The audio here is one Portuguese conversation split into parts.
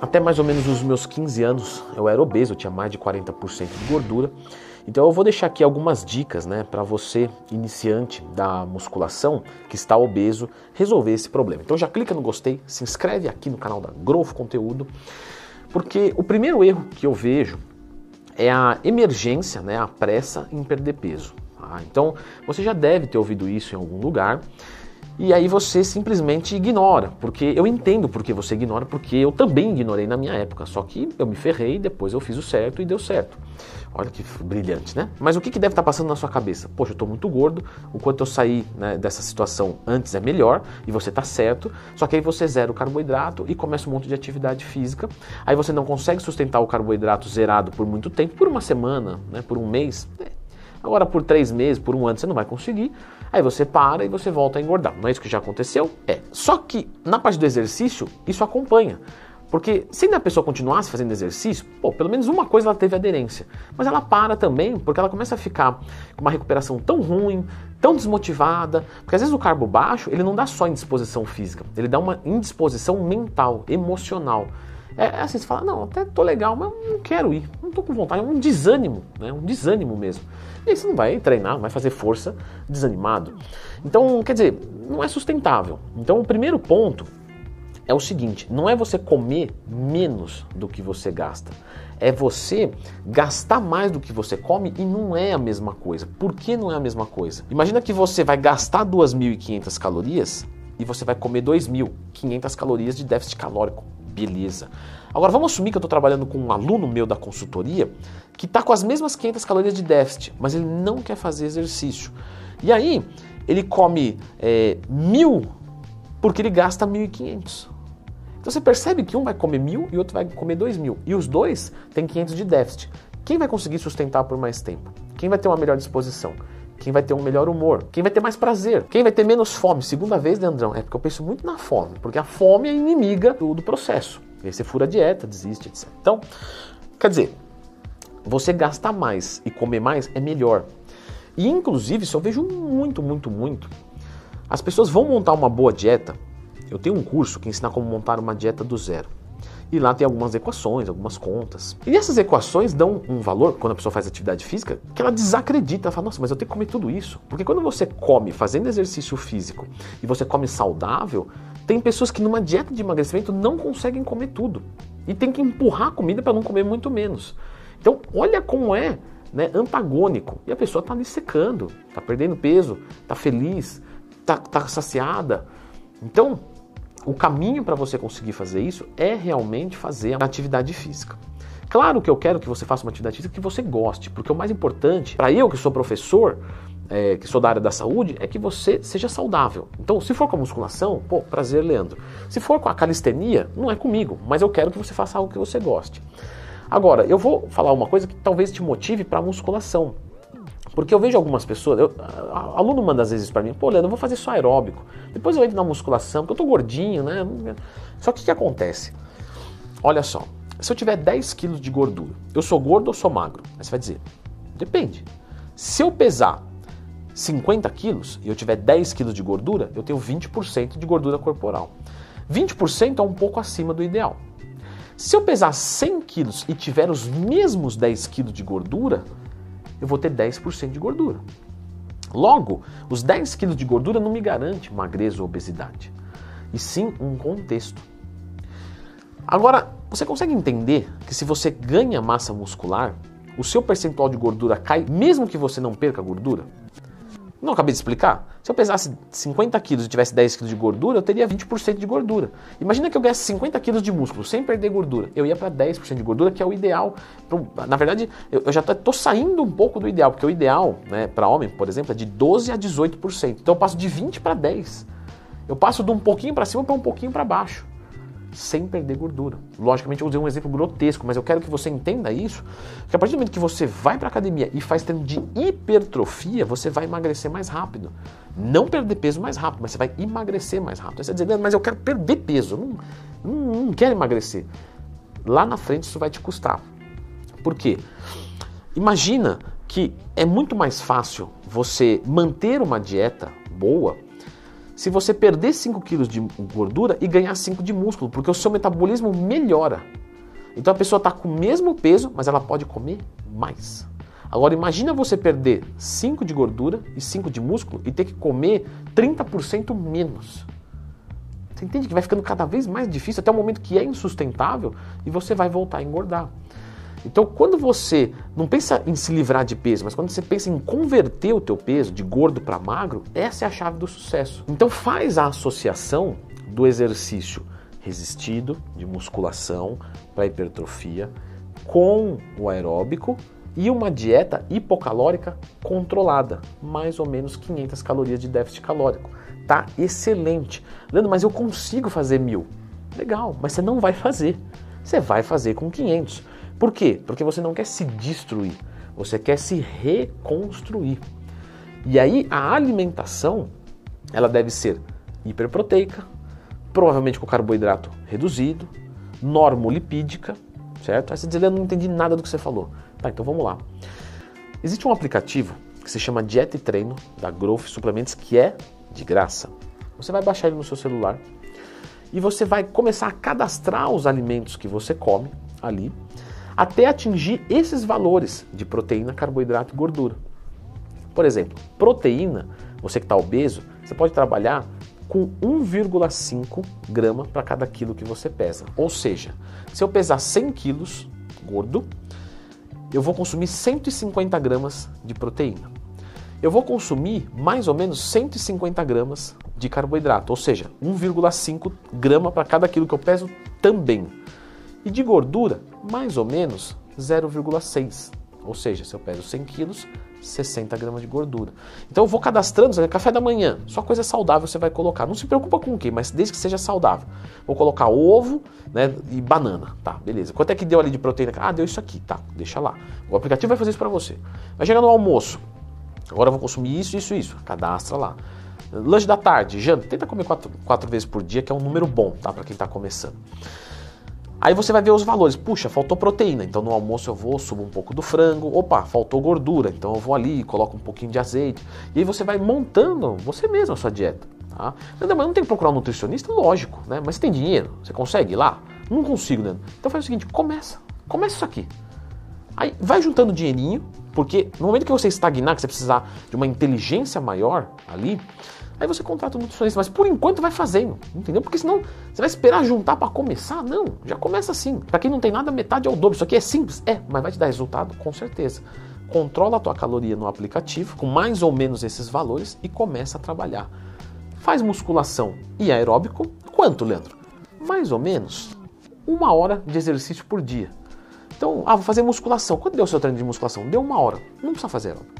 Até mais ou menos os meus 15 anos eu era obeso, eu tinha mais de 40% de gordura. Então eu vou deixar aqui algumas dicas né, para você, iniciante da musculação, que está obeso, resolver esse problema. Então já clica no gostei, se inscreve aqui no canal da Growth Conteúdo, porque o primeiro erro que eu vejo é a emergência, né, a pressa em perder peso. Tá? Então você já deve ter ouvido isso em algum lugar e aí você simplesmente ignora, porque eu entendo porque você ignora, porque eu também ignorei na minha época, só que eu me ferrei, depois eu fiz o certo e deu certo. Olha que brilhante, né? Mas o que, que deve estar passando na sua cabeça? Poxa, eu estou muito gordo, o quanto eu saí né, dessa situação antes é melhor, e você está certo, só que aí você zera o carboidrato e começa um monte de atividade física, aí você não consegue sustentar o carboidrato zerado por muito tempo, por uma semana, né, por um mês, Agora, por três meses, por um ano, você não vai conseguir. Aí você para e você volta a engordar. Não é isso que já aconteceu? É. Só que na parte do exercício, isso acompanha. Porque se a pessoa continuasse fazendo exercício, pô, pelo menos uma coisa ela teve aderência. Mas ela para também, porque ela começa a ficar com uma recuperação tão ruim, tão desmotivada. Porque às vezes o carbo baixo, ele não dá só indisposição física, ele dá uma indisposição mental, emocional. É, é assim, você fala, não, até tô legal, mas não quero ir, não tô com vontade, é um desânimo, né? Um desânimo mesmo. E aí você não vai treinar, não vai fazer força desanimado. Então, quer dizer, não é sustentável. Então, o primeiro ponto é o seguinte: não é você comer menos do que você gasta. É você gastar mais do que você come e não é a mesma coisa. Por que não é a mesma coisa? Imagina que você vai gastar 2.500 calorias e você vai comer 2.500 calorias de déficit calórico beleza. Agora vamos assumir que eu estou trabalhando com um aluno meu da consultoria que está com as mesmas 500 calorias de déficit, mas ele não quer fazer exercício. E aí ele come é, mil porque ele gasta 1.500. Então você percebe que um vai comer mil e outro vai comer dois mil. E os dois têm 500 de déficit. Quem vai conseguir sustentar por mais tempo? Quem vai ter uma melhor disposição? Quem vai ter um melhor humor? Quem vai ter mais prazer? Quem vai ter menos fome? Segunda vez, Leandrão, é porque eu penso muito na fome, porque a fome é inimiga do, do processo. E aí você fura a dieta, desiste, etc. Então, quer dizer, você gastar mais e comer mais é melhor. E inclusive, isso eu vejo muito, muito, muito. As pessoas vão montar uma boa dieta. Eu tenho um curso que ensina como montar uma dieta do zero. E lá tem algumas equações, algumas contas. E essas equações dão um valor, quando a pessoa faz atividade física, que ela desacredita. Ela fala, nossa, mas eu tenho que comer tudo isso. Porque quando você come fazendo exercício físico e você come saudável, tem pessoas que numa dieta de emagrecimento não conseguem comer tudo. E tem que empurrar a comida para não comer muito menos. Então, olha como é né, antagônico. E a pessoa está ali secando, está perdendo peso, está feliz, está tá saciada. Então, o caminho para você conseguir fazer isso é realmente fazer a atividade física. Claro que eu quero que você faça uma atividade física que você goste, porque o mais importante, para eu que sou professor, é, que sou da área da saúde, é que você seja saudável. Então, se for com a musculação, pô, prazer, Leandro. Se for com a calistenia, não é comigo, mas eu quero que você faça algo que você goste. Agora, eu vou falar uma coisa que talvez te motive para a musculação. Porque eu vejo algumas pessoas, eu, aluno manda às vezes para mim, pô, Leandro, eu vou fazer só aeróbico. Depois eu entro na musculação, porque eu tô gordinho, né? Só que o que acontece? Olha só, se eu tiver 10 quilos de gordura, eu sou gordo ou sou magro? Aí você vai dizer, depende. Se eu pesar 50 quilos e eu tiver 10 quilos de gordura, eu tenho 20% de gordura corporal. 20% é um pouco acima do ideal. Se eu pesar 100 quilos e tiver os mesmos 10 quilos de gordura, eu vou ter 10% de gordura. Logo, os 10 quilos de gordura não me garante magreza ou obesidade, e sim um contexto. Agora, você consegue entender que se você ganha massa muscular, o seu percentual de gordura cai mesmo que você não perca gordura? Não acabei de explicar? Se eu pesasse 50 quilos e tivesse 10 quilos de gordura, eu teria 20% de gordura. Imagina que eu ganhasse 50 quilos de músculo sem perder gordura. Eu ia para 10% de gordura, que é o ideal. Na verdade, eu já estou saindo um pouco do ideal, porque o ideal né, para homem, por exemplo, é de 12% a 18%. Então eu passo de 20% para 10%. Eu passo de um pouquinho para cima para um pouquinho para baixo sem perder gordura. Logicamente, eu usei um exemplo grotesco, mas eu quero que você entenda isso, que a partir do momento que você vai para academia e faz treino de hipertrofia, você vai emagrecer mais rápido. Não perder peso mais rápido, mas você vai emagrecer mais rápido. Você vai dizer, mas eu quero perder peso, não, não, não quero emagrecer. Lá na frente isso vai te custar. Por quê? Imagina que é muito mais fácil você manter uma dieta boa se você perder 5 quilos de gordura e ganhar 5 de músculo, porque o seu metabolismo melhora. Então a pessoa está com o mesmo peso, mas ela pode comer mais. Agora imagina você perder 5 de gordura e 5 de músculo e ter que comer 30% menos. Você entende que vai ficando cada vez mais difícil até o momento que é insustentável e você vai voltar a engordar. Então, quando você não pensa em se livrar de peso, mas quando você pensa em converter o teu peso de gordo para magro, essa é a chave do sucesso. Então, faz a associação do exercício resistido de musculação para hipertrofia com o aeróbico e uma dieta hipocalórica controlada, mais ou menos 500 calorias de déficit calórico. Tá excelente. Leandro, mas eu consigo fazer mil. Legal, mas você não vai fazer. Você vai fazer com 500. Por quê? Porque você não quer se destruir, você quer se reconstruir. E aí a alimentação, ela deve ser hiperproteica, provavelmente com carboidrato reduzido, normolipídica, certo? Aí você diz, eu não entendi nada do que você falou. Tá, então vamos lá. Existe um aplicativo que se chama Dieta e Treino da Growth Suplementos que é de graça. Você vai baixar ele no seu celular e você vai começar a cadastrar os alimentos que você come ali até atingir esses valores de proteína, carboidrato e gordura. Por exemplo, proteína, você que está obeso, você pode trabalhar com 1,5 grama para cada quilo que você pesa. Ou seja, se eu pesar 100 quilos gordo, eu vou consumir 150 gramas de proteína. Eu vou consumir mais ou menos 150 gramas de carboidrato, ou seja, 1,5 grama para cada quilo que eu peso também. E de gordura, mais ou menos 0,6. Ou seja, se eu peso 100 quilos, 60 gramas de gordura. Então eu vou cadastrando, café da manhã, só coisa saudável você vai colocar. Não se preocupa com o que, mas desde que seja saudável. Vou colocar ovo né, e banana. Tá, beleza. Quanto é que deu ali de proteína? Ah, deu isso aqui. Tá, deixa lá. O aplicativo vai fazer isso para você. Vai chegar no almoço. Agora eu vou consumir isso, isso, isso. Cadastra lá. Lanche da tarde, janta. Tenta comer quatro, quatro vezes por dia, que é um número bom, tá? Para quem está começando. Aí você vai ver os valores. Puxa, faltou proteína, então no almoço eu vou, subo um pouco do frango. Opa, faltou gordura, então eu vou ali, coloco um pouquinho de azeite. E aí você vai montando você mesmo a sua dieta. Tá? Mas não tem que procurar um nutricionista? Lógico, né? Mas você tem dinheiro? Você consegue ir lá? Não consigo, né? Então faz o seguinte, começa. Começa isso aqui. Aí vai juntando dinheirinho, porque no momento que você estagnar, que você precisar de uma inteligência maior ali, Aí você contrata um nutricionista, mas por enquanto vai fazendo, entendeu? Porque senão você vai esperar juntar para começar? Não, já começa assim. Para quem não tem nada, metade é o dobro. Isso aqui é simples? É, mas vai te dar resultado? Com certeza. Controla a tua caloria no aplicativo com mais ou menos esses valores e começa a trabalhar. Faz musculação e aeróbico. Quanto, Leandro? Mais ou menos uma hora de exercício por dia. Então, ah, vou fazer musculação. Quanto deu o seu treino de musculação? Deu uma hora. Não precisa fazer aeróbico.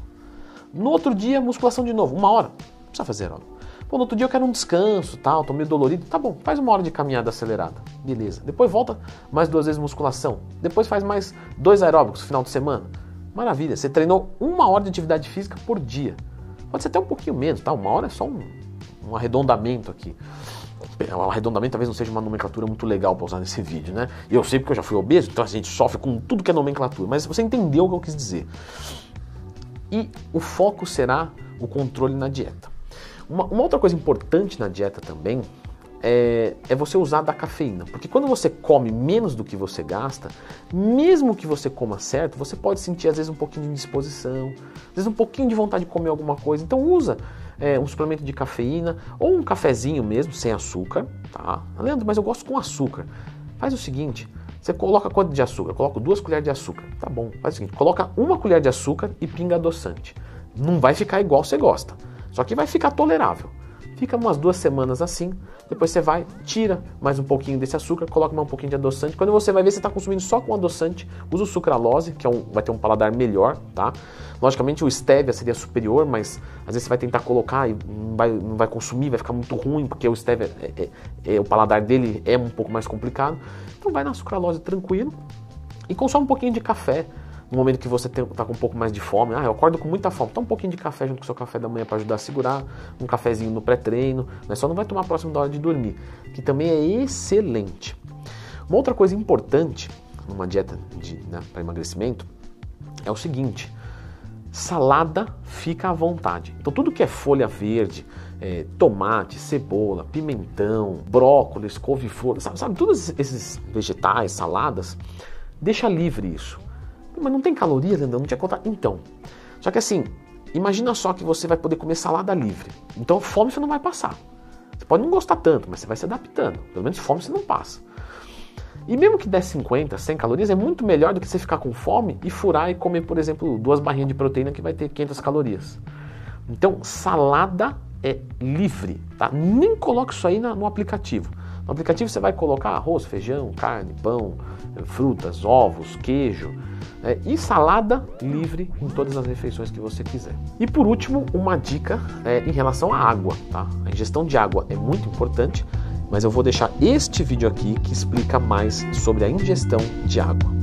No outro dia, musculação de novo, uma hora precisa fazer aeróbico. Pô, no outro dia eu quero um descanso, tal, tô meio dolorido. Tá bom, faz uma hora de caminhada acelerada. Beleza. Depois volta mais duas vezes musculação. Depois faz mais dois aeróbicos no final de semana. Maravilha, você treinou uma hora de atividade física por dia. Pode ser até um pouquinho menos, tá? Uma hora é só um, um arredondamento aqui. O arredondamento talvez não seja uma nomenclatura muito legal para usar nesse vídeo, né? E eu sei porque eu já fui obeso, então a gente sofre com tudo que é nomenclatura, mas você entendeu o que eu quis dizer. E o foco será o controle na dieta. Uma, uma outra coisa importante na dieta também é, é, você usar da cafeína. Porque quando você come menos do que você gasta, mesmo que você coma certo, você pode sentir às vezes um pouquinho de indisposição, às vezes um pouquinho de vontade de comer alguma coisa. Então usa é, um suplemento de cafeína ou um cafezinho mesmo, sem açúcar. Tá? Leandro, mas eu gosto com açúcar. Faz o seguinte, você coloca quanto de açúcar? Eu coloco duas colheres de açúcar. Tá bom, faz o seguinte, coloca uma colher de açúcar e pinga adoçante. Não vai ficar igual você gosta. Só que vai ficar tolerável. Fica umas duas semanas assim, depois você vai, tira mais um pouquinho desse açúcar, coloca mais um pouquinho de adoçante. Quando você vai ver, você está consumindo só com adoçante, usa o sucralose, que é um, vai ter um paladar melhor, tá? Logicamente o stevia seria superior, mas às vezes você vai tentar colocar e não vai, não vai consumir, vai ficar muito ruim, porque o stevia, é, é, é, o paladar dele é um pouco mais complicado. Então vai na sucralose tranquilo e consome um pouquinho de café, no momento que você está com um pouco mais de fome, ah, eu acordo com muita fome, toma um pouquinho de café junto com o seu café da manhã para ajudar a segurar, um cafezinho no pré-treino, né? só não vai tomar próximo da hora de dormir, que também é excelente. Uma outra coisa importante numa dieta né, para emagrecimento é o seguinte: Salada fica à vontade. Então tudo que é folha verde, é, tomate, cebola, pimentão, brócolis, couve-flor, sabe, sabe, todos esses vegetais, saladas, deixa livre isso. Mas não tem caloria, Leandro, não tinha conta. Então, só que assim, imagina só que você vai poder comer salada livre. Então fome você não vai passar. Você pode não gostar tanto, mas você vai se adaptando. Pelo menos fome você não passa. E mesmo que der 50, 100 calorias, é muito melhor do que você ficar com fome e furar e comer, por exemplo, duas barrinhas de proteína que vai ter 500 calorias. Então, salada é livre, tá? Nem coloque isso aí no aplicativo. No aplicativo você vai colocar arroz, feijão, carne, pão, frutas, ovos, queijo é, e salada livre em todas as refeições que você quiser. E por último, uma dica é, em relação à água, tá? A ingestão de água é muito importante, mas eu vou deixar este vídeo aqui que explica mais sobre a ingestão de água.